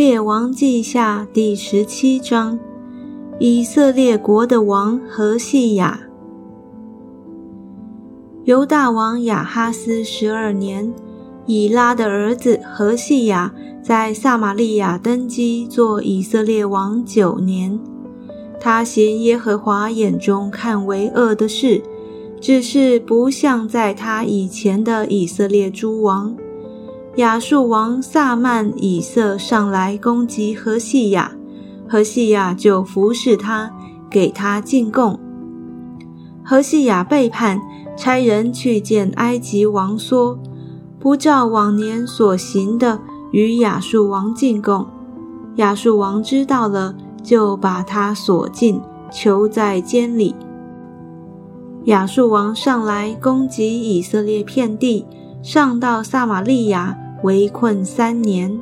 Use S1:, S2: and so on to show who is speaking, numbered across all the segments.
S1: 列王记下第十七章，以色列国的王何西雅。犹大王亚哈斯十二年，以拉的儿子何西雅在撒玛利亚登基做以色列王九年。他行耶和华眼中看为恶的事，只是不像在他以前的以色列诸王。亚述王萨曼以色上来攻击何西亚，何西亚就服侍他，给他进贡。何西亚背叛，差人去见埃及王，说不照往年所行的与亚述王进贡。亚述王知道了。就把他锁禁，囚在监里。亚述王上来攻击以色列遍地，上到撒玛利亚，围困三年。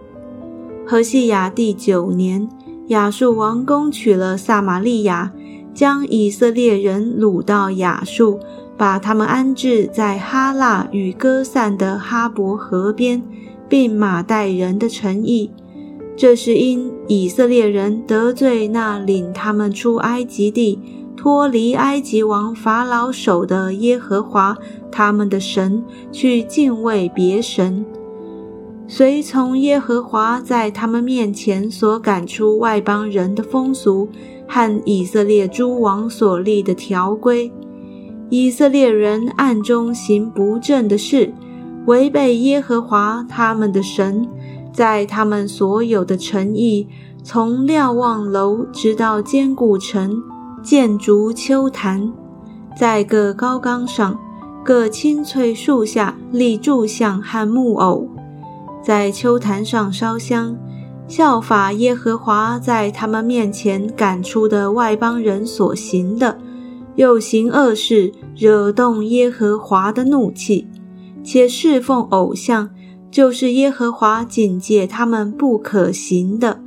S1: 何西亚第九年，亚述王攻取了撒玛利亚，将以色列人掳到亚述，把他们安置在哈腊与歌散的哈伯河边，并马代人的城邑。这是因以色列人得罪那领他们出埃及地、脱离埃及王法老手的耶和华他们的神，去敬畏别神，随从耶和华在他们面前所赶出外邦人的风俗和以色列诸王所立的条规。以色列人暗中行不正的事，违背耶和华他们的神。在他们所有的城邑，从瞭望楼直到坚固城，建筑秋坛，在各高岗上、各青翠树下立柱像和木偶，在秋坛上烧香，效法耶和华在他们面前赶出的外邦人所行的，又行恶事，惹动耶和华的怒气，且侍奉偶像。就是耶和华警戒他们不可行的，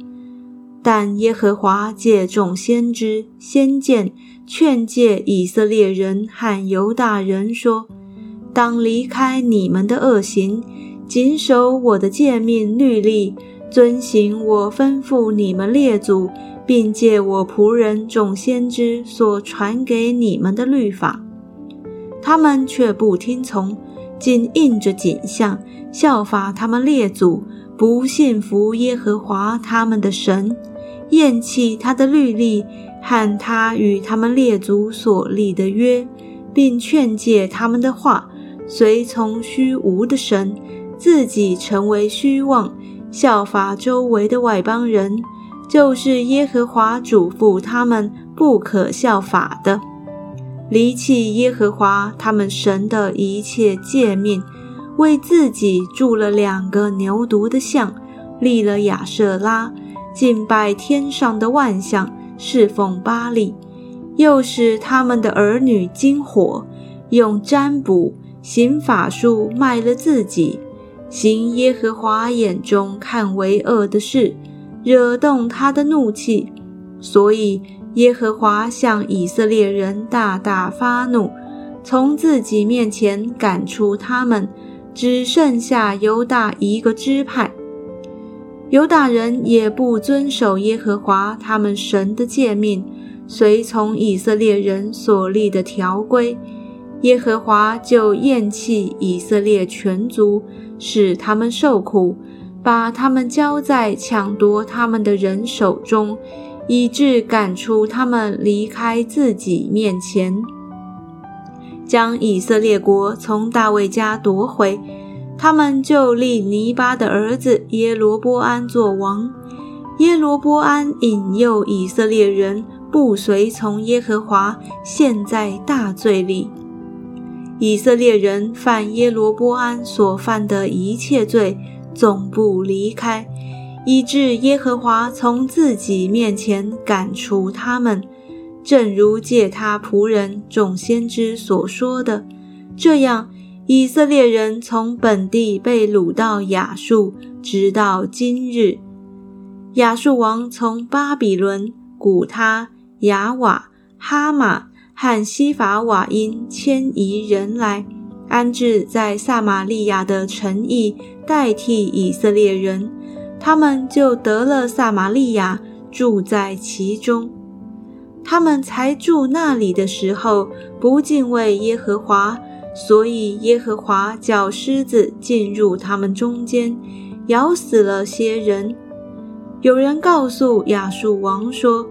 S1: 但耶和华借众先知、先见劝诫以色列人和犹大人说：“当离开你们的恶行，谨守我的诫命律例，遵行我吩咐你们列祖，并借我仆人众先知所传给你们的律法。”他们却不听从，仅应着景象。效法他们列祖，不信服耶和华他们的神，厌弃他的律例和他与他们列祖所立的约，并劝诫他们的话，随从虚无的神，自己成为虚妄，效法周围的外邦人，就是耶和华嘱咐他们不可效法的，离弃耶和华他们神的一切诫命。为自己铸了两个牛犊的像，立了亚舍拉，敬拜天上的万象，侍奉巴利，又使他们的儿女惊火，用占卜行法术卖了自己，行耶和华眼中看为恶的事，惹动他的怒气，所以耶和华向以色列人大大发怒，从自己面前赶出他们。只剩下犹大一个支派，犹大人也不遵守耶和华他们神的诫命，随从以色列人所立的条规，耶和华就厌弃以色列全族，使他们受苦，把他们交在抢夺他们的人手中，以致赶出他们离开自己面前。将以色列国从大卫家夺回，他们就立尼巴的儿子耶罗波安做王。耶罗波安引诱以色列人不随从耶和华，陷在大罪里。以色列人犯耶罗波安所犯的一切罪，总不离开，以致耶和华从自己面前赶出他们。正如借他仆人众先知所说的，这样以色列人从本地被掳到亚述，直到今日。亚述王从巴比伦、古他、雅瓦、哈马和西法瓦因迁移人来，安置在撒玛利亚的城邑，代替以色列人。他们就得了撒玛利亚，住在其中。他们才住那里的时候，不敬畏耶和华，所以耶和华叫狮子进入他们中间，咬死了些人。有人告诉亚述王说：“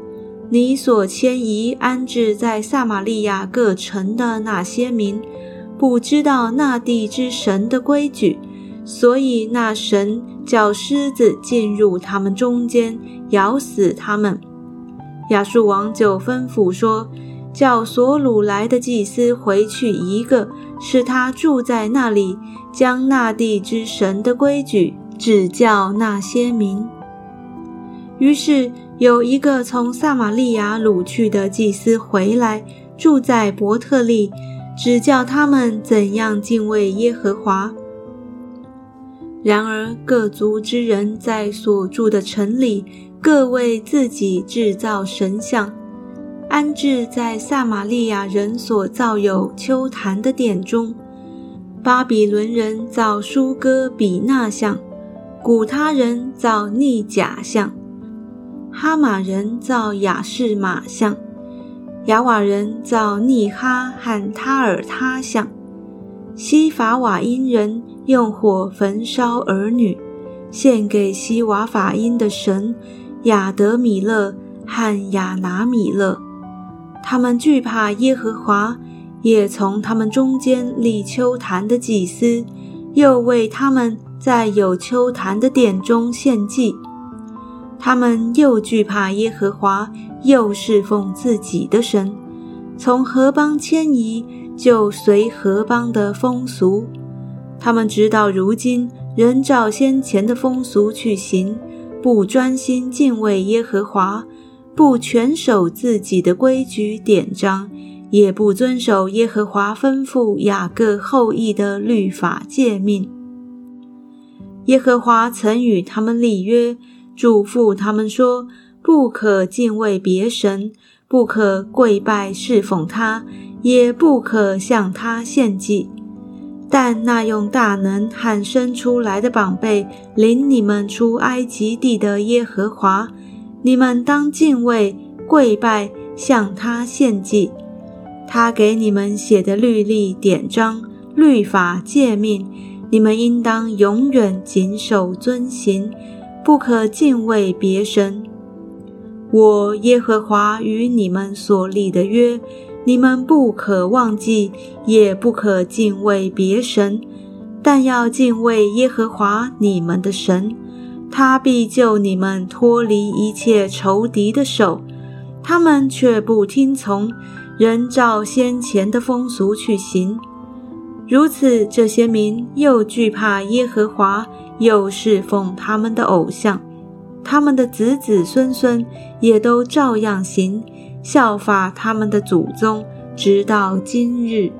S1: 你所迁移安置在撒玛利亚各城的那些民，不知道那地之神的规矩，所以那神叫狮子进入他们中间，咬死他们。”亚述王就吩咐说：“叫所掳来的祭司回去一个，使他住在那里，将那地之神的规矩指教那些民。”于是有一个从撒玛利亚掳去的祭司回来，住在伯特利，指教他们怎样敬畏耶和华。然而各族之人在所住的城里。各为自己制造神像，安置在撒玛利亚人所造有丘坛的殿中。巴比伦人造舒哥比纳像，古他人造逆甲像，哈马人造雅士马像，雅瓦人造逆哈和他尔他像，西法瓦因人用火焚烧儿女，献给西瓦法因的神。亚德米勒和亚拿米勒，他们惧怕耶和华，也从他们中间立秋坛的祭司，又为他们在有秋坛的殿中献祭。他们又惧怕耶和华，又侍奉自己的神，从何邦迁移，就随何邦的风俗。他们直到如今，仍照先前的风俗去行。不专心敬畏耶和华，不全守自己的规矩典章，也不遵守耶和华吩咐雅各后裔的律法诫命。耶和华曾与他们立约，嘱咐他们说：不可敬畏别神，不可跪拜侍奉他，也不可向他献祭。但那用大能喊生出来的宝贝领你们出埃及地的耶和华，你们当敬畏、跪拜，向他献祭。他给你们写的律例、典章、律法、诫命，你们应当永远谨守遵行，不可敬畏别神。我耶和华与你们所立的约。你们不可忘记，也不可敬畏别神，但要敬畏耶和华你们的神，他必救你们脱离一切仇敌的手。他们却不听从，仍照先前的风俗去行。如此，这些民又惧怕耶和华，又侍奉他们的偶像，他们的子子孙孙也都照样行。效法他们的祖宗，直到今日。